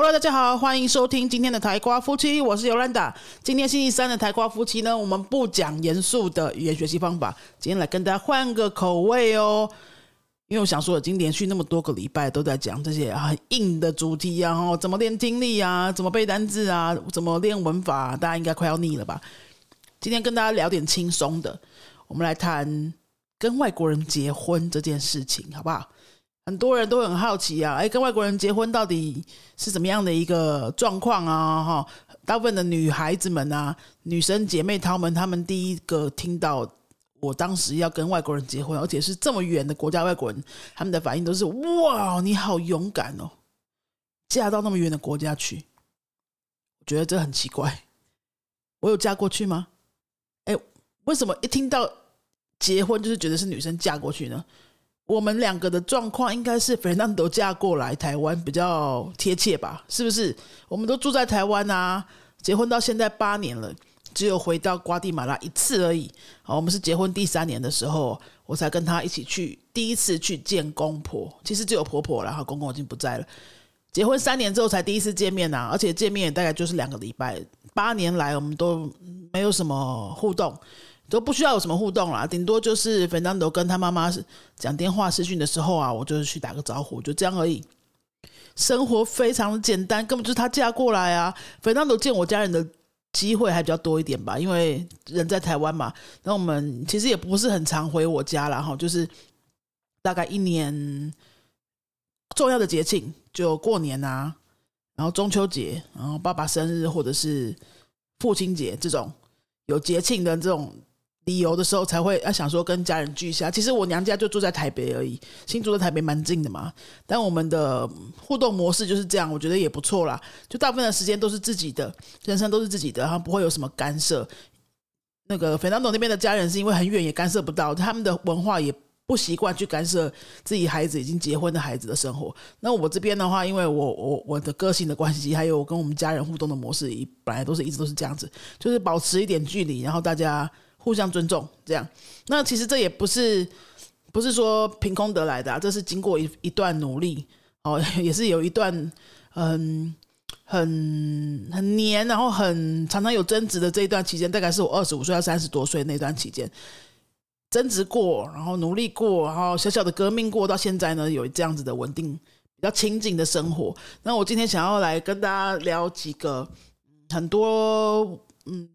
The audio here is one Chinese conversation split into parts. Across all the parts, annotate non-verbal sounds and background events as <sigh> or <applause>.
Hello，大家好，欢迎收听今天的台瓜夫妻，我是尤兰达。今天星期三的台瓜夫妻呢，我们不讲严肃的语言学习方法，今天来跟大家换个口味哦。因为我想说，已经连续那么多个礼拜都在讲这些很硬的主题啊，哦，怎么练听力啊，怎么背单字啊，怎么练文法，大家应该快要腻了吧？今天跟大家聊点轻松的，我们来谈跟外国人结婚这件事情，好不好？很多人都很好奇啊，哎，跟外国人结婚到底是怎么样的一个状况啊？哈，大部分的女孩子们啊，女生姐妹她们，她们第一个听到我当时要跟外国人结婚，而且是这么远的国家外国人，他们的反应都是哇，你好勇敢哦，嫁到那么远的国家去，我觉得这很奇怪。我有嫁过去吗？哎，为什么一听到结婚就是觉得是女生嫁过去呢？我们两个的状况应该是菲娜都嫁过来台湾比较贴切吧？是不是？我们都住在台湾啊，结婚到现在八年了，只有回到瓜地马拉一次而已。好，我们是结婚第三年的时候，我才跟他一起去第一次去见公婆。其实只有婆婆了，哈，公公已经不在了。结婚三年之后才第一次见面啊，而且见面大概就是两个礼拜。八年来我们都没有什么互动。都不需要有什么互动啦，顶多就是芬兰多跟他妈妈讲电话视讯的时候啊，我就是去打个招呼，就这样而已。生活非常的简单，根本就是他嫁过来啊。芬兰多见我家人的机会还比较多一点吧，因为人在台湾嘛。那我们其实也不是很常回我家了哈，就是大概一年重要的节庆就过年啊，然后中秋节，然后爸爸生日或者是父亲节这种有节庆的这种。理由的时候才会要想说跟家人聚一下。其实我娘家就住在台北而已，新住在台北蛮近的嘛。但我们的互动模式就是这样，我觉得也不错啦。就大部分的时间都是自己的，人生都是自己的，然后不会有什么干涉。那个斐南董那边的家人是因为很远也干涉不到，他们的文化也不习惯去干涉自己孩子已经结婚的孩子的生活。那我这边的话，因为我我我的个性的关系，还有我跟我们家人互动的模式，本来都是一直都是这样子，就是保持一点距离，然后大家。互相尊重，这样。那其实这也不是不是说凭空得来的啊，这是经过一一段努力哦，<laughs> 也是有一段嗯很很黏，然后很常常有争执的这一段期间，大概是我二十五岁到三十多岁那段期间，争执过，然后努力过，然后小小的革命过，到现在呢，有这样子的稳定、比较清静的生活。那我今天想要来跟大家聊几个很多嗯。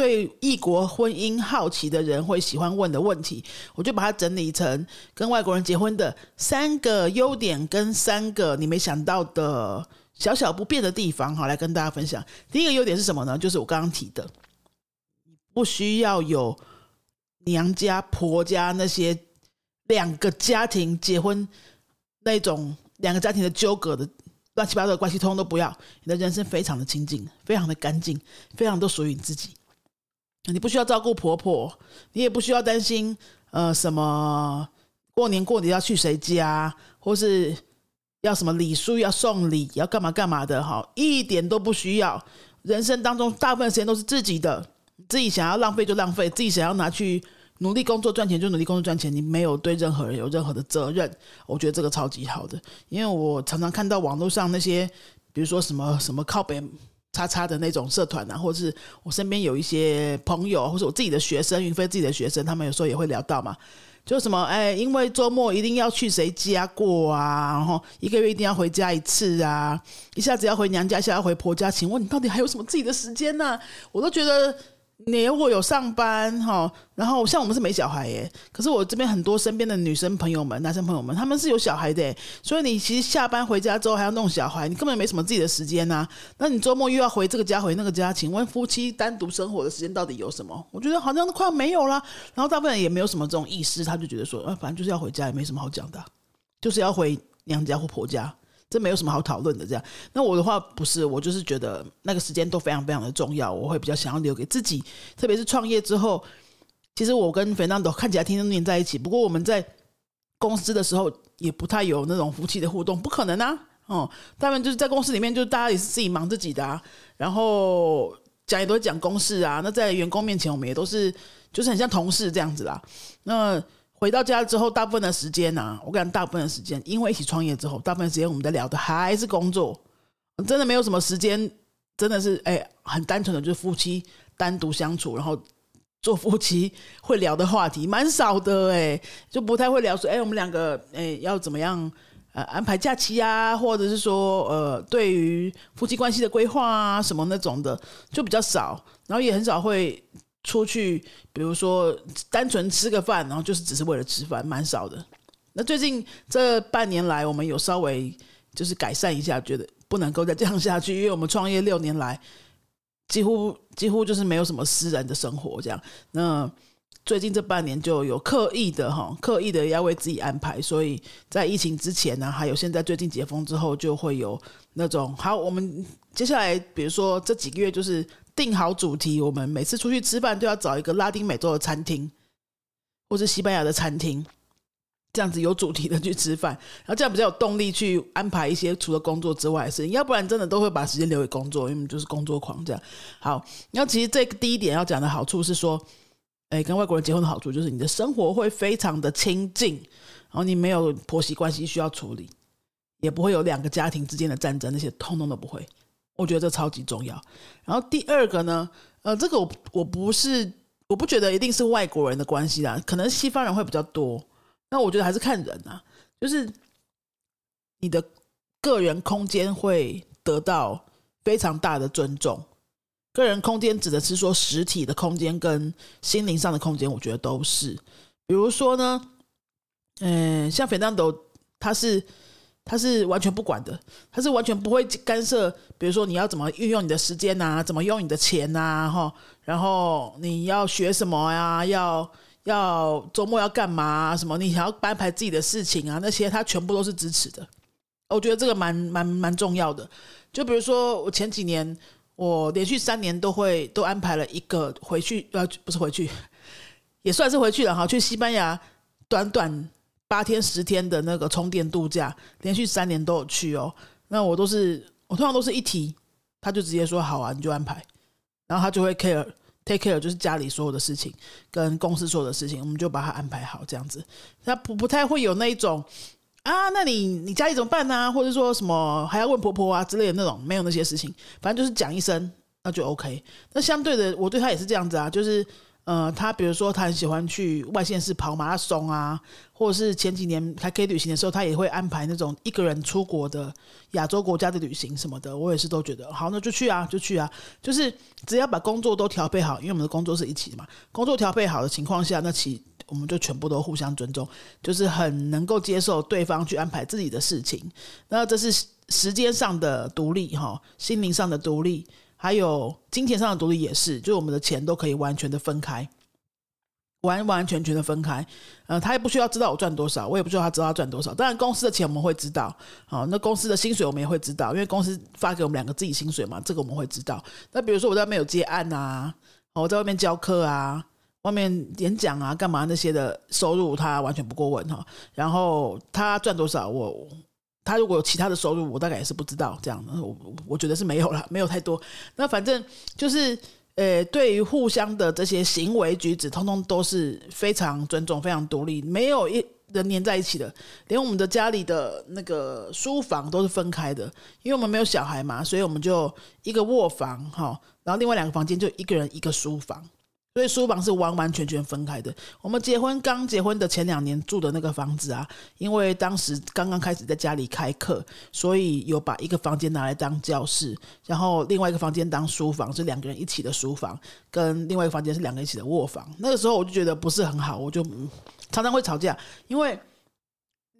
对异国婚姻好奇的人会喜欢问的问题，我就把它整理成跟外国人结婚的三个优点跟三个你没想到的小小不变的地方，好来跟大家分享。第一个优点是什么呢？就是我刚刚提的，不需要有娘家婆家那些两个家庭结婚那种两个家庭的纠葛的乱七八糟的关系，通通都不要。你的人生非常的清净，非常的干净，非常都属于你自己。你不需要照顾婆婆，你也不需要担心，呃，什么过年过节要去谁家，或是要什么礼数要送礼，要干嘛干嘛的，哈，一点都不需要。人生当中大部分时间都是自己的，自己想要浪费就浪费，自己想要拿去努力工作赚钱就努力工作赚钱，你没有对任何人有任何的责任。我觉得这个超级好的，因为我常常看到网络上那些，比如说什么什么靠北。叉叉的那种社团啊，或者是我身边有一些朋友，或者我自己的学生，云飞自己的学生，他们有时候也会聊到嘛，就什么哎，因为周末一定要去谁家过啊，然后一个月一定要回家一次啊，一下子要回娘家，一下要回婆家，请问你到底还有什么自己的时间呢？我都觉得。你如果有上班哈，然后像我们是没小孩耶，可是我这边很多身边的女生朋友们、男生朋友们，他们是有小孩的，所以你其实下班回家之后还要弄小孩，你根本没什么自己的时间呐。那你周末又要回这个家、回那个家，请问夫妻单独生活的时间到底有什么？我觉得好像都快没有了。然后大部分人也没有什么这种意识，他就觉得说，啊，反正就是要回家，也没什么好讲的，就是要回娘家或婆家。这没有什么好讨论的，这样。那我的话不是，我就是觉得那个时间都非常非常的重要，我会比较想要留给自己。特别是创业之后，其实我跟 Fernando 看起来天天黏在一起，不过我们在公司的时候也不太有那种夫妻的互动，不可能啊！哦，他们就是在公司里面，就大家也是自己忙自己的啊，然后讲也都讲公事啊。那在员工面前，我们也都是就是很像同事这样子啦。那回到家之后，大部分的时间呢，我感觉大部分的时间，因为一起创业之后，大部分时间我们在聊的还是工作，真的没有什么时间，真的是哎，很单纯的就是夫妻单独相处，然后做夫妻会聊的话题蛮少的哎，就不太会聊说哎，我们两个哎要怎么样呃安排假期啊，或者是说呃对于夫妻关系的规划啊什么那种的就比较少，然后也很少会出去，比如说单纯吃个饭，然后就是只是为了吃饭，蛮少的。那最近这半年来，我们有稍微就是改善一下，觉得不能够再这样下去，因为我们创业六年来，几乎 <laughs> 几乎就是没有什么私人的生活这样。那最近这半年就有刻意的哈，刻意的要为自己安排，所以在疫情之前呢，还有现在最近解封之后，就会有那种好，我们接下来比如说这几个月就是定好主题，我们每次出去吃饭都要找一个拉丁美洲的餐厅，或是西班牙的餐厅。这样子有主题的去吃饭，<laughs> 然后这样比较有动力去安排一些除了工作之外的事情，要不然真的都会把时间留给工作，因为就是工作狂这样。好，然后其实这个第一点要讲的好处是说，哎，跟外国人结婚的好处就是你的生活会非常的亲近，然后你没有婆媳关系需要处理，也不会有两个家庭之间的战争，那些通通都不会。我觉得这超级重要。然后第二个呢，呃，这个我我不是我不觉得一定是外国人的关系啦，可能西方人会比较多。那我觉得还是看人啊，就是你的个人空间会得到非常大的尊重。个人空间指的是说实体的空间跟心灵上的空间，我觉得都是。比如说呢，嗯，像 Fernando，他是他是完全不管的，他是完全不会干涉。比如说你要怎么运用你的时间呐，怎么用你的钱呐，哈，然后你要学什么呀，要。要周末要干嘛？什么？你想要安排自己的事情啊？那些他全部都是支持的。我觉得这个蛮蛮蛮重要的。就比如说，我前几年我连续三年都会都安排了一个回去，呃，不是回去，也算是回去了哈。去西班牙短短八天十天的那个充电度假，连续三年都有去哦。那我都是我通常都是一提，他就直接说好啊，你就安排，然后他就会 care。take care 就是家里所有的事情，跟公司所有的事情，我们就把它安排好这样子。他不不太会有那一种啊，那你你家里怎么办呢？或者说什么还要问婆婆啊之类的那种，没有那些事情，反正就是讲一声，那就 OK。那相对的，我对他也是这样子啊，就是。呃，他比如说他很喜欢去外县市跑马拉松啊，或者是前几年还可以旅行的时候，他也会安排那种一个人出国的亚洲国家的旅行什么的。我也是都觉得好，那就去啊，就去啊。就是只要把工作都调配好，因为我们的工作是一起的嘛。工作调配好的情况下，那其我们就全部都互相尊重，就是很能够接受对方去安排自己的事情。那这是时间上的独立哈，心灵上的独立。还有金钱上的独立也是，就是我们的钱都可以完全的分开，完完全全的分开。呃，他也不需要知道我赚多少，我也不需要他知道他赚多少。当然，公司的钱我们会知道，好，那公司的薪水我们也会知道，因为公司发给我们两个自己薪水嘛，这个我们会知道。那比如说我在外面有接案啊，我在外面教课啊，外面演讲啊，干嘛那些的收入，他完全不过问哈。然后他赚多少，我。他如果有其他的收入，我大概也是不知道这样的。我我觉得是没有了，没有太多。那反正就是，呃，对于互相的这些行为举止，通通都是非常尊重、非常独立，没有一人黏在一起的。连我们的家里的那个书房都是分开的，因为我们没有小孩嘛，所以我们就一个卧房哈，然后另外两个房间就一个人一个书房。所以书房是完完全全分开的。我们结婚刚结婚的前两年住的那个房子啊，因为当时刚刚开始在家里开课，所以有把一个房间拿来当教室，然后另外一个房间当书房，是两个人一起的书房，跟另外一个房间是两个人一起的卧房。那个时候我就觉得不是很好，我就常常会吵架，因为。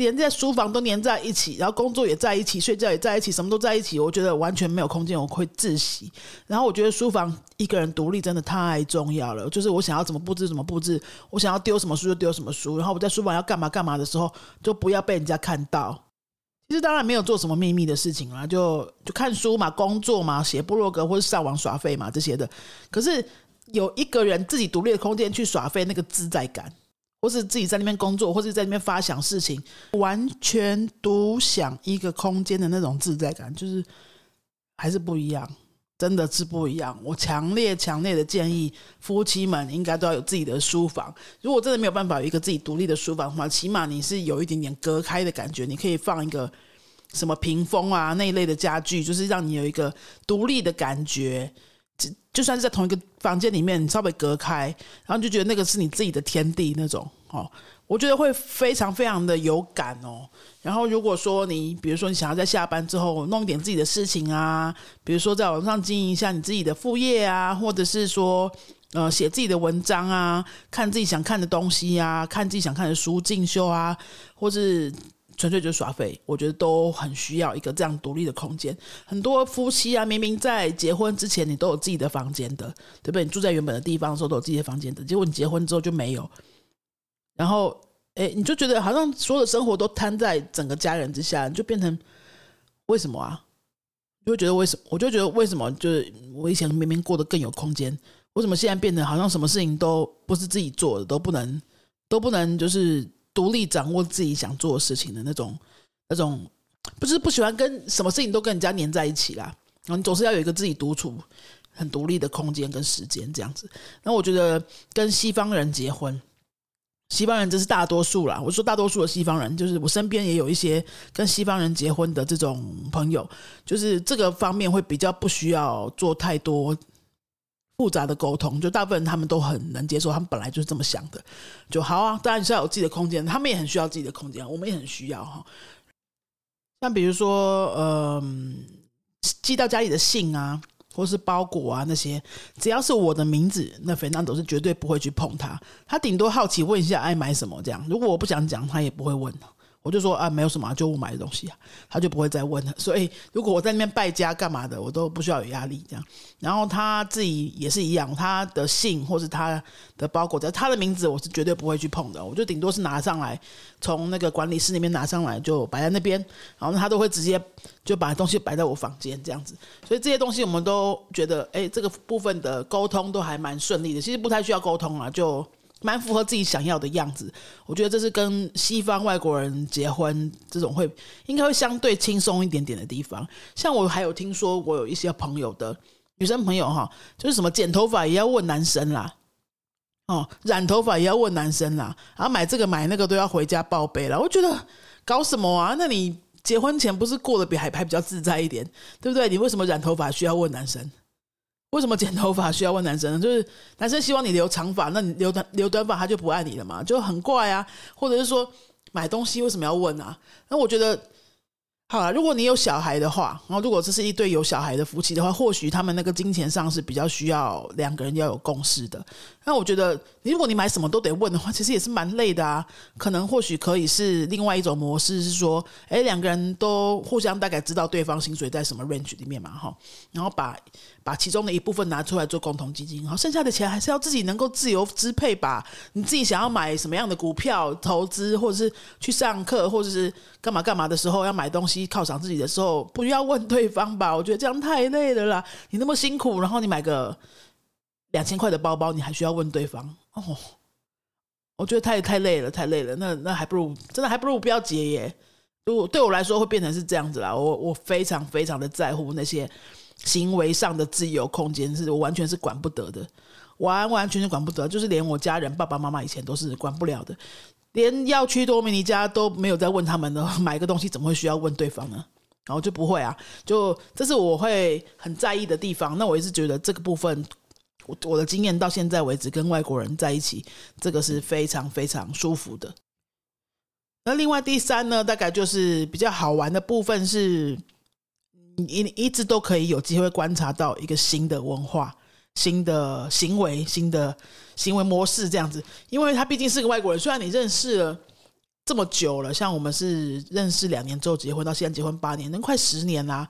连在书房都黏在一起，然后工作也在一起，睡觉也在一起，什么都在一起。我觉得完全没有空间，我会窒息。然后我觉得书房一个人独立真的太重要了。就是我想要怎么布置怎么布置，我想要丢什么书就丢什么书。然后我在书房要干嘛干嘛的时候，就不要被人家看到。其实当然没有做什么秘密的事情啦，就就看书嘛，工作嘛，写部落格或者上网耍废嘛这些的。可是有一个人自己独立的空间去耍废，那个自在感。或是自己在那边工作，或是在那边发想事情，完全独享一个空间的那种自在感，就是还是不一样，真的是不一样。我强烈强烈的建议夫妻们应该都要有自己的书房。如果真的没有办法有一个自己独立的书房的话，起码你是有一点点隔开的感觉，你可以放一个什么屏风啊那一类的家具，就是让你有一个独立的感觉。就算是在同一个房间里面，你稍微隔开，然后你就觉得那个是你自己的天地那种哦。我觉得会非常非常的有感哦。然后如果说你，比如说你想要在下班之后弄一点自己的事情啊，比如说在网上经营一下你自己的副业啊，或者是说呃写自己的文章啊，看自己想看的东西啊，看自己想看的书进修啊，或是。纯粹就是耍废，我觉得都很需要一个这样独立的空间。很多夫妻啊，明明在结婚之前你都有自己的房间的，对不对？你住在原本的地方的时候都有自己的房间的，结果你结婚之后就没有。然后，哎，你就觉得好像所有的生活都摊在整个家人之下，就变成为什么啊？就会觉得为什么？我就觉得为什么？就是我以前明明过得更有空间，为什么现在变成好像什么事情都不是自己做的，都不能，都不能就是。独立掌握自己想做的事情的那种，那种不是不喜欢跟什么事情都跟人家黏在一起啦。然后你总是要有一个自己独处、很独立的空间跟时间这样子。那我觉得跟西方人结婚，西方人这是大多数啦。我说大多数的西方人，就是我身边也有一些跟西方人结婚的这种朋友，就是这个方面会比较不需要做太多。复杂的沟通，就大部分他们都很能接受，他们本来就是这么想的，就好啊。当然是要有自己的空间，他们也很需要自己的空间，我们也很需要哈。像比如说，嗯，寄到家里的信啊，或是包裹啊那些，只要是我的名字，那肥皂都是绝对不会去碰它。他顶多好奇问一下爱买什么这样，如果我不想讲，他也不会问。我就说啊，没有什么，就我买的东西啊，他就不会再问了。所以如果我在那边败家干嘛的，我都不需要有压力这样。然后他自己也是一样，他的信或是他的包裹，在他的名字，我是绝对不会去碰的。我就顶多是拿上来，从那个管理室里面拿上来，就摆在那边。然后他都会直接就把东西摆在我房间这样子。所以这些东西我们都觉得，哎，这个部分的沟通都还蛮顺利的。其实不太需要沟通啊，就。蛮符合自己想要的样子，我觉得这是跟西方外国人结婚这种会应该会相对轻松一点点的地方。像我还有听说，我有一些朋友的女生朋友哈，就是什么剪头发也要问男生啦，哦，染头发也要问男生啦，然后买这个买那个都要回家报备了。我觉得搞什么啊？那你结婚前不是过得比还还比较自在一点，对不对？你为什么染头发需要问男生？为什么剪头发需要问男生呢？<laughs> 就是男生希望你留长发，那你留短留短发他就不爱你了嘛，就很怪啊。或者是说买东西为什么要问啊？那我觉得。好了，如果你有小孩的话，然后如果这是一对有小孩的夫妻的话，或许他们那个金钱上是比较需要两个人要有共识的。那我觉得，如果你买什么都得问的话，其实也是蛮累的啊。可能或许可以是另外一种模式，是说，哎，两个人都互相大概知道对方薪水在什么 range 里面嘛，哈，然后把把其中的一部分拿出来做共同基金，然后剩下的钱还是要自己能够自由支配吧。你自己想要买什么样的股票投资，或者是去上课，或者是干嘛干嘛的时候要买东西。犒赏自己的时候，不要问对方吧。我觉得这样太累了啦。你那么辛苦，然后你买个两千块的包包，你还需要问对方哦？我觉得太太累了，太累了。那那还不如真的还不如不要结耶。如果对我来说会变成是这样子啦。我我非常非常的在乎那些行为上的自由空间，是我完全是管不得的，完完全全管不得。就是连我家人爸爸妈妈以前都是管不了的。连要去多米尼加都没有再问他们呢，<laughs> 买个东西怎么会需要问对方呢？然后就不会啊，就这是我会很在意的地方。那我也是觉得这个部分，我的经验到现在为止，跟外国人在一起，这个是非常非常舒服的。那另外第三呢，大概就是比较好玩的部分是，一一直都可以有机会观察到一个新的文化。新的行为、新的行为模式这样子，因为他毕竟是个外国人。虽然你认识了这么久了，像我们是认识两年之后结婚，到现在结婚八年，能快十年啦，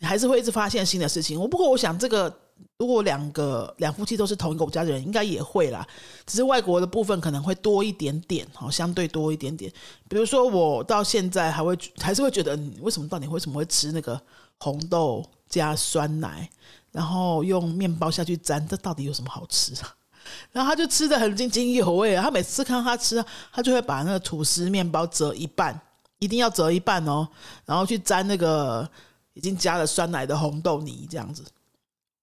你还是会一直发现新的事情。我不过我想，这个如果两个两夫妻都是同一个国家的人，应该也会啦。只是外国的部分可能会多一点点，哦，相对多一点点。比如说，我到现在还会还是会觉得，为什么到底为什么会吃那个红豆加酸奶？然后用面包下去沾，这到底有什么好吃啊？<laughs> 然后他就吃的很津津有味啊！他每次看到他吃，他就会把那个吐司面包折一半，一定要折一半哦，然后去沾那个已经加了酸奶的红豆泥，这样子。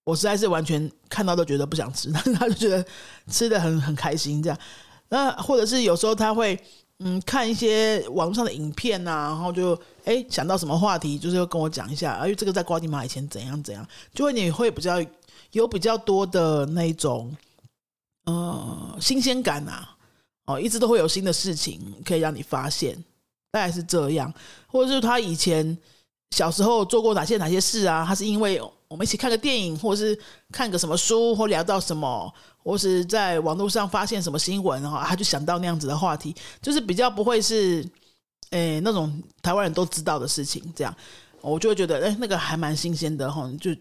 我实在是完全看到都觉得不想吃，但 <laughs> 是他就觉得吃的很很开心这样。那或者是有时候他会嗯看一些网上的影片呐，然后就哎想到什么话题，就是跟我讲一下，因为这个在瓜地马以前怎样怎样，就会你会比较有比较多的那种呃新鲜感呐，哦，一直都会有新的事情可以让你发现，大概是这样，或者是他以前小时候做过哪些哪些事啊，他是因为。我们一起看个电影，或者是看个什么书，或聊到什么，或是在网络上发现什么新闻，然后他就想到那样子的话题，就是比较不会是，诶那种台湾人都知道的事情。这样，我就会觉得，哎，那个还蛮新鲜的哈。就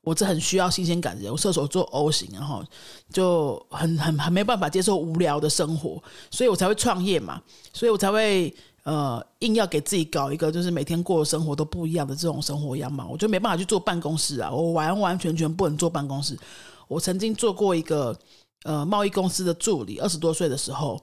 我这很需要新鲜感的人，我射手座 O 型，然后就很很很没办法接受无聊的生活，所以我才会创业嘛，所以我才会。呃，硬要给自己搞一个，就是每天过的生活都不一样的这种生活样貌，我就没办法去做办公室啊，我完完全全不能做办公室。我曾经做过一个呃贸易公司的助理，二十多岁的时候，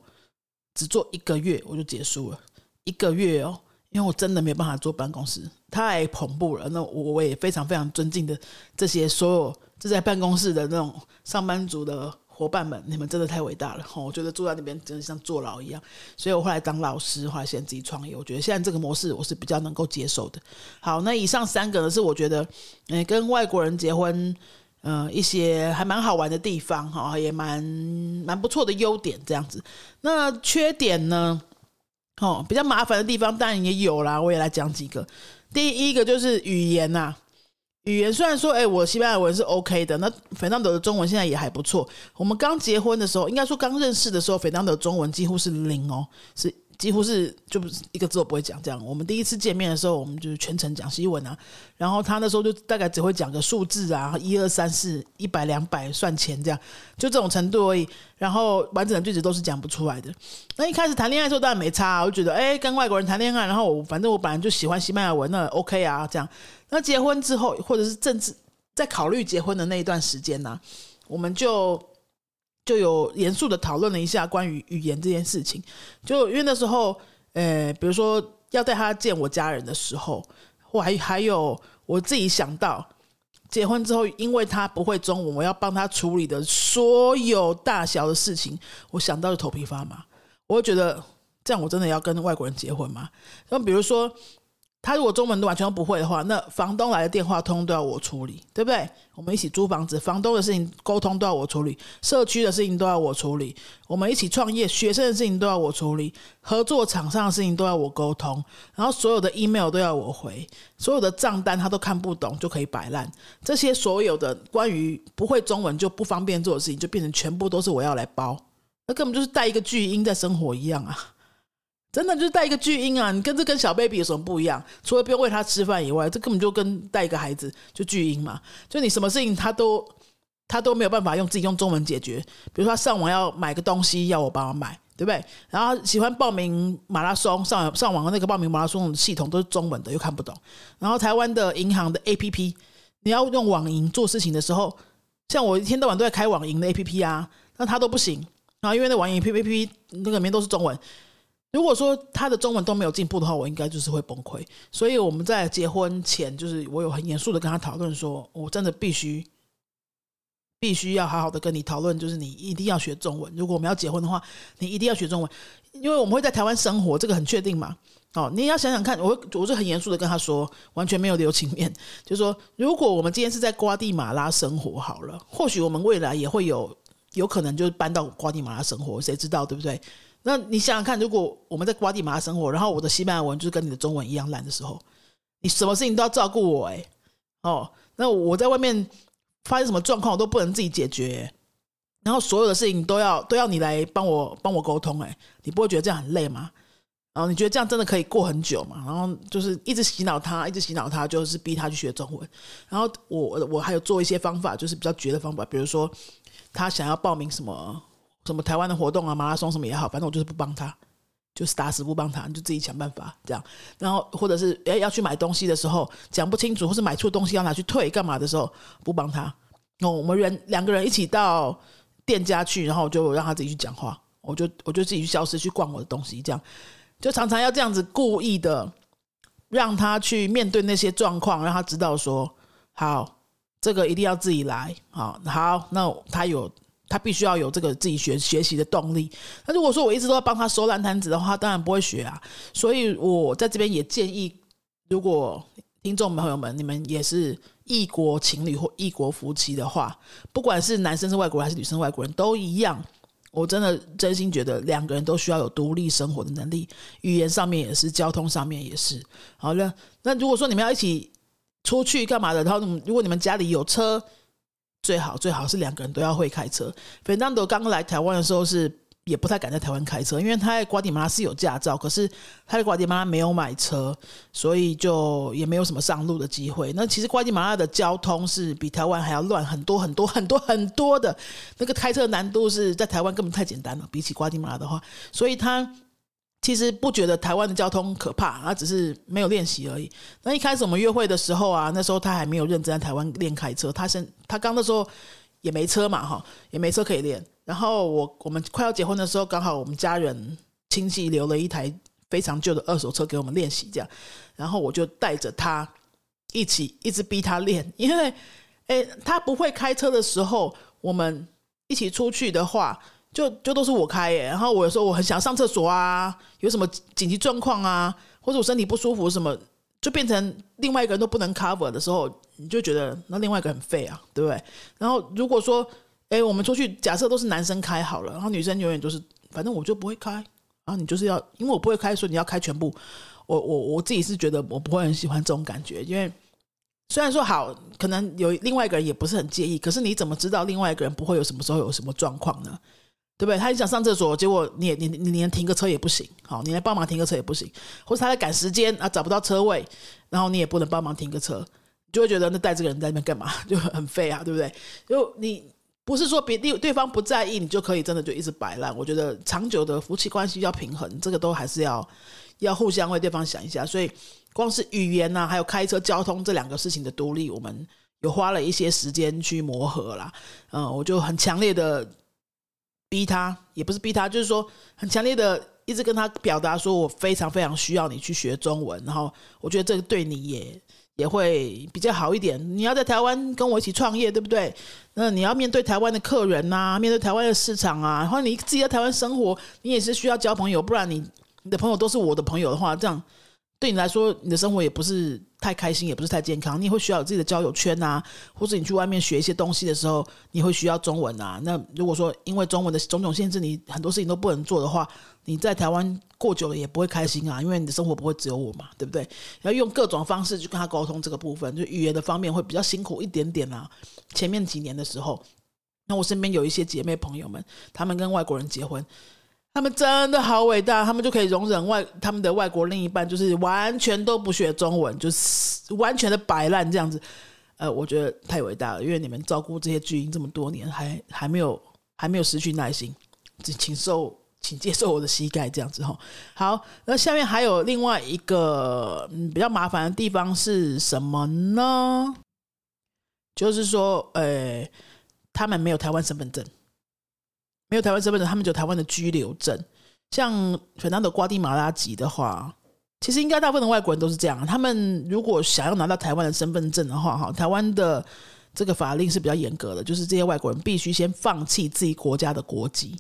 只做一个月我就结束了，一个月哦，因为我真的没办法做办公室，太恐怖了。那我我也非常非常尊敬的这些所有就在办公室的那种上班族的。伙伴们，<laughs> 你们真的太伟大了！我觉得住在那边真的像坐牢一样，所以我后来当老师，后来现在自己创业。我觉得现在这个模式我是比较能够接受的。好，那以上三个呢是我觉得，嗯，跟外国人结婚，嗯，一些还蛮好玩的地方，哈，也蛮蛮不错的优点这样子。那缺点呢？哦，比较麻烦的地方当然也有啦，我也来讲几个。第一个就是语言呐。语言虽然说，哎，我西班牙文是 OK 的，那费南德的中文现在也还不错。我们刚结婚的时候，应该说刚认识的时候，费南德中文几乎是零哦，是几乎是就不是一个字都不会讲。这样，我们第一次见面的时候，我们就是全程讲西文啊。然后他那时候就大概只会讲个数字啊，一二三四，一百两百算钱这样，就这种程度而已。然后完整的句子都是讲不出来的。那一开始谈恋爱的时候当然没差，我就觉得，哎，跟外国人谈恋爱，然后我反正我本来就喜欢西班牙文，那 OK 啊，这样。那结婚之后，或者是政治在考虑结婚的那一段时间呢，我们就就有严肃的讨论了一下关于语言这件事情。就因为那时候，呃，比如说要带他见我家人的时候，我还还有我自己想到，结婚之后，因为他不会中文，我要帮他处理的所有大小的事情，我想到就头皮发麻。我会觉得，这样我真的要跟外国人结婚吗？那比如说。他如果中文都完全都不会的话，那房东来的电话通通都要我处理，对不对？我们一起租房子，房东的事情沟通都要我处理，社区的事情都要我处理，我们一起创业，学生的事情都要我处理，合作厂商的事情都要我沟通，然后所有的 email 都要我回，所有的账单他都看不懂就可以摆烂，这些所有的关于不会中文就不方便做的事情，就变成全部都是我要来包，那根本就是带一个巨婴在生活一样啊！真的就是带一个巨婴啊！你跟这跟小 baby 有什么不一样？除了不用喂他吃饭以外，这根本就跟带一个孩子就巨婴嘛。就你什么事情他都他都没有办法用自己用中文解决。比如说他上网要买个东西，要我帮他买，对不对？然后喜欢报名马拉松，上上网的那个报名马拉松的系统都是中文的，又看不懂。然后台湾的银行的 APP，你要用网银做事情的时候，像我一天到晚都在开网银的 APP 啊，那他都不行。然后因为那网银 APP 那个里面都是中文。如果说他的中文都没有进步的话，我应该就是会崩溃。所以我们在结婚前，就是我有很严肃的跟他讨论，说我真的必须必须要好好的跟你讨论，就是你一定要学中文。如果我们要结婚的话，你一定要学中文，因为我们会在台湾生活，这个很确定嘛。哦，你要想想看，我我是很严肃的跟他说，完全没有留情面，就是说，如果我们今天是在瓜地马拉生活好了，或许我们未来也会有有可能就是搬到瓜地马拉生活，谁知道对不对？那你想想看，如果我们在瓜地马拉生活，然后我的西班牙文就是跟你的中文一样烂的时候，你什么事情都要照顾我哎，哦，那我在外面发生什么状况，我都不能自己解决，然后所有的事情都要都要你来帮我帮我沟通哎，你不会觉得这样很累吗？然后你觉得这样真的可以过很久吗？然后就是一直洗脑他，一直洗脑他，就是逼他去学中文。然后我我还有做一些方法，就是比较绝的方法，比如说他想要报名什么。什么台湾的活动啊，马拉松什么也好，反正我就是不帮他，就是打死不帮他，你就自己想办法这样。然后或者是诶要去买东西的时候讲不清楚，或是买错东西要拿去退干嘛的时候不帮他。哦，我们人两个人一起到店家去，然后就让他自己去讲话，我就我就自己去消失去逛我的东西，这样就常常要这样子故意的让他去面对那些状况，让他知道说好，这个一定要自己来。好，好，那他有。他必须要有这个自己学学习的动力。那如果说我一直都要帮他收烂摊子的话，当然不会学啊。所以我在这边也建议，如果听众朋友们你们也是异国情侣或异国夫妻的话，不管是男生是外国人还是女生外国人都一样。我真的真心觉得两个人都需要有独立生活的能力，语言上面也是，交通上面也是。好了，那如果说你们要一起出去干嘛的，然后如果你们家里有车，最好最好是两个人都要会开车。费南德刚来台湾的时候是。也不太敢在台湾开车，因为他在瓜地马拉是有驾照，可是他在瓜地马拉没有买车，所以就也没有什么上路的机会。那其实瓜地马拉的交通是比台湾还要乱很多很多很多很多的，那个开车难度是在台湾根本太简单了，比起瓜地马拉的话，所以他其实不觉得台湾的交通可怕，他只是没有练习而已。那一开始我们约会的时候啊，那时候他还没有认真在台湾练开车，他先他刚的时候也没车嘛，哈，也没车可以练。然后我我们快要结婚的时候，刚好我们家人亲戚留了一台非常旧的二手车给我们练习，这样，然后我就带着他一起一直逼他练，<laughs> 因为，诶，他不会开车的时候，我们一起出去的话，就就都是我开耶。然后我有时候我很想上厕所啊，有什么紧急状况啊，或者我身体不舒服什么，就变成另外一个人都不能 cover 的时候，你就觉得那另外一个很废啊，对不对？然后如果说。哎，我们出去，假设都是男生开好了，然后女生永远都是，反正我就不会开，然后你就是要，因为我不会开，所以你要开全部。我我我自己是觉得我不会很喜欢这种感觉，因为虽然说好，可能有另外一个人也不是很介意，可是你怎么知道另外一个人不会有什么时候有什么状况呢？对不对？他想上厕所，结果你你你连停个车也不行，好，你来帮忙停个车也不行，或者他在赶时间啊找不到车位，然后你也不能帮忙停个车，就会觉得那带这个人在那边干嘛，<laughs> 就很废啊，对不对？就你。不是说别对对方不在意，你就可以真的就一直摆烂。我觉得长久的夫妻关系要平衡，这个都还是要要互相为对方想一下。所以，光是语言呐，还有开车交通这两个事情的独立，我们有花了一些时间去磨合啦。嗯，我就很强烈的逼他，也不是逼他，就是说很强烈的一直跟他表达，说我非常非常需要你去学中文。然后，我觉得这个对你也。也会比较好一点。你要在台湾跟我一起创业，对不对？那你要面对台湾的客人呐，面对台湾的市场啊。然后你自己在台湾生活，你也是需要交朋友，不然你你的朋友都是我的朋友的话，这样对你来说，你的生活也不是太开心，也不是太健康。你会需要有自己的交友圈啊，或者你去外面学一些东西的时候，你会需要中文啊。那如果说因为中文的种种限制，你很多事情都不能做的话，你在台湾。过久了也不会开心啊，因为你的生活不会只有我嘛，对不对？要用各种方式去跟他沟通这个部分，就语言的方面会比较辛苦一点点啊。前面几年的时候，那我身边有一些姐妹朋友们，他们跟外国人结婚，他们真的好伟大，他们就可以容忍外他们的外国另一半就是完全都不学中文，就是完全的摆烂这样子。呃，我觉得太伟大了，因为你们照顾这些巨婴这么多年，还还没有还没有失去耐心，请请受。请接受我的膝盖这样子哈。好，那下面还有另外一个嗯比较麻烦的地方是什么呢？就是说，呃，他们没有台湾身份证，没有台湾身份证，他们有台湾的居留证。像非常的瓜地马拉籍的话，其实应该大部分的外国人都是这样。他们如果想要拿到台湾的身份证的话，哈，台湾的这个法令是比较严格的，就是这些外国人必须先放弃自己国家的国籍。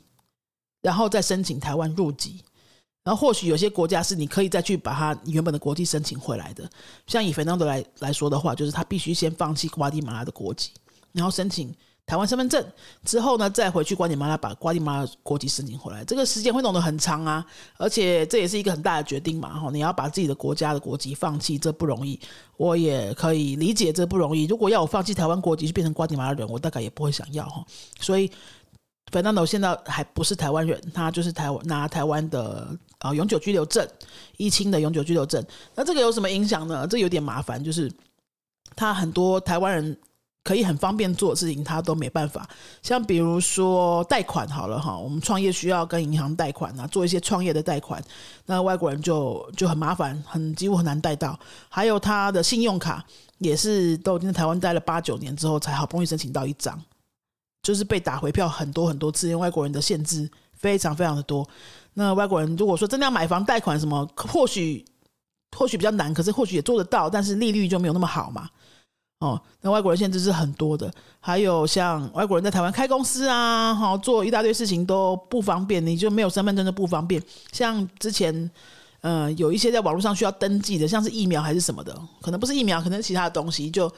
然后再申请台湾入籍，然后或许有些国家是你可以再去把他原本的国籍申请回来的。像以肥当德来来说的话，就是他必须先放弃瓜地马拉的国籍，然后申请台湾身份证，之后呢再回去瓜地马拉把瓜地马拉国籍申请回来。这个时间会弄得很长啊，而且这也是一个很大的决定嘛。哈，你要把自己的国家的国籍放弃，这不容易。我也可以理解这不容易。如果要我放弃台湾国籍去变成瓜地马拉人，我大概也不会想要哈。所以。费南多现在还不是台湾人，他就是台湾拿台湾的啊永久居留证，一清的永久居留证。那这个有什么影响呢？这有点麻烦，就是他很多台湾人可以很方便做的事情，他都没办法。像比如说贷款好了哈，我们创业需要跟银行贷款啊，做一些创业的贷款，那外国人就就很麻烦，很几乎很难贷到。还有他的信用卡也是都已经在台湾待了八九年之后，才好不容易申请到一张。就是被打回票很多很多次，因为外国人的限制非常非常的多。那外国人如果说真的要买房贷款什么，或许或许比较难，可是或许也做得到，但是利率就没有那么好嘛。哦，那外国人限制是很多的，还有像外国人在台湾开公司啊，哈，做一大堆事情都不方便，你就没有身份证就不方便。像之前，呃，有一些在网络上需要登记的，像是疫苗还是什么的，可能不是疫苗，可能是其他的东西，就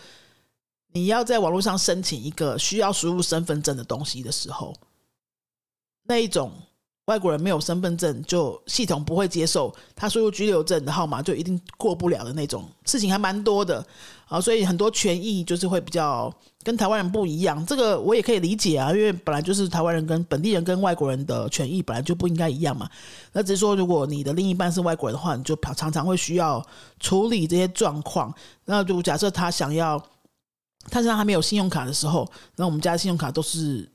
你要在网络上申请一个需要输入身份证的东西的时候，那一种。外国人没有身份证，就系统不会接受他输入居留证的号码，就一定过不了的那种事情还蛮多的啊，所以很多权益就是会比较跟台湾人不一样。这个我也可以理解啊，因为本来就是台湾人跟本地人跟外国人的权益本来就不应该一样嘛。那只是说，如果你的另一半是外国人的话，你就常常会需要处理这些状况。那就假设他想要，他身上还没有信用卡的时候，那我们家的信用卡都是。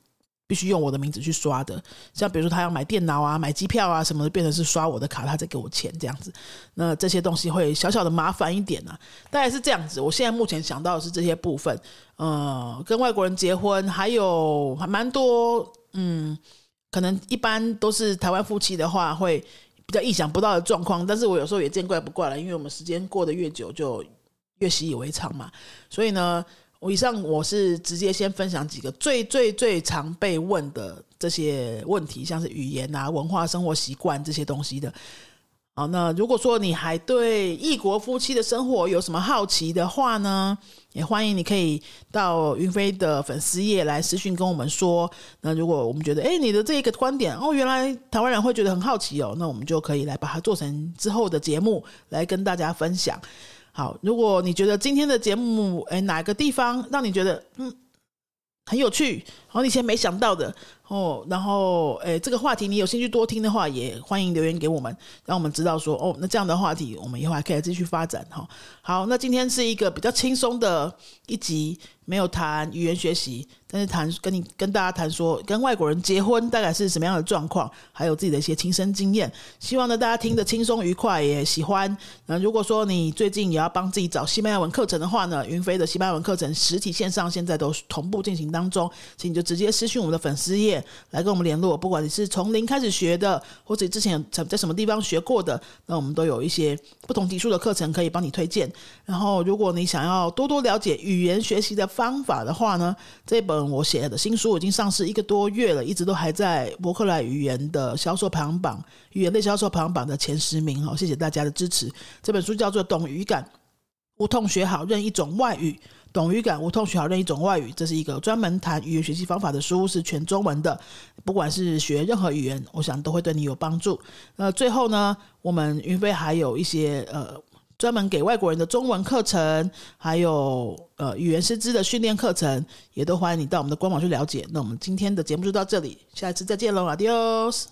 必须用我的名字去刷的，像比如说他要买电脑啊、买机票啊什么的，变成是刷我的卡，他再给我钱这样子。那这些东西会小小的麻烦一点啊，大概是这样子。我现在目前想到的是这些部分，呃，跟外国人结婚，还有还蛮多，嗯，可能一般都是台湾夫妻的话，会比较意想不到的状况。但是我有时候也见怪不怪了，因为我们时间过得越久，就越习以为常嘛。所以呢。我以上我是直接先分享几个最最最常被问的这些问题，像是语言啊、文化、生活习惯这些东西的。好，那如果说你还对异国夫妻的生活有什么好奇的话呢，也欢迎你可以到云飞的粉丝页来私讯跟我们说。那如果我们觉得，哎，你的这一个观点哦，原来台湾人会觉得很好奇哦，那我们就可以来把它做成之后的节目来跟大家分享。好，如果你觉得今天的节目，哎，哪个地方让你觉得嗯很有趣，然后你以前没想到的哦，然后哎，这个话题你有兴趣多听的话，也欢迎留言给我们，让我们知道说哦，那这样的话题我们以后还可以继续发展哈。好，那今天是一个比较轻松的一集。没有谈语言学习，但是谈跟你跟大家谈说跟外国人结婚大概是什么样的状况，还有自己的一些亲身经验。希望呢大家听得轻松愉快，也喜欢。那如果说你最近也要帮自己找西班牙文课程的话呢，云飞的西班牙文课程实体线上现在都同步进行当中，请你就直接私讯我们的粉丝页来跟我们联络。不管你是从零开始学的，或者之前在在什么地方学过的，那我们都有一些不同级数的课程可以帮你推荐。然后如果你想要多多了解语言学习的，方法的话呢，这本我写的新书已经上市一个多月了，一直都还在伯克莱语言的销售排行榜、语言类销售排行榜的前十名哦。谢谢大家的支持。这本书叫做《懂语感，无痛学好任一种外语》，懂语感，无痛学好任一种外语。这是一个专门谈语言学习方法的书，是全中文的。不管是学任何语言，我想都会对你有帮助。那最后呢，我们云飞还有一些呃。专门给外国人的中文课程，还有呃语言师资的训练课程，也都欢迎你到我们的官网去了解。那我们今天的节目就到这里，下一次再见喽，Adios。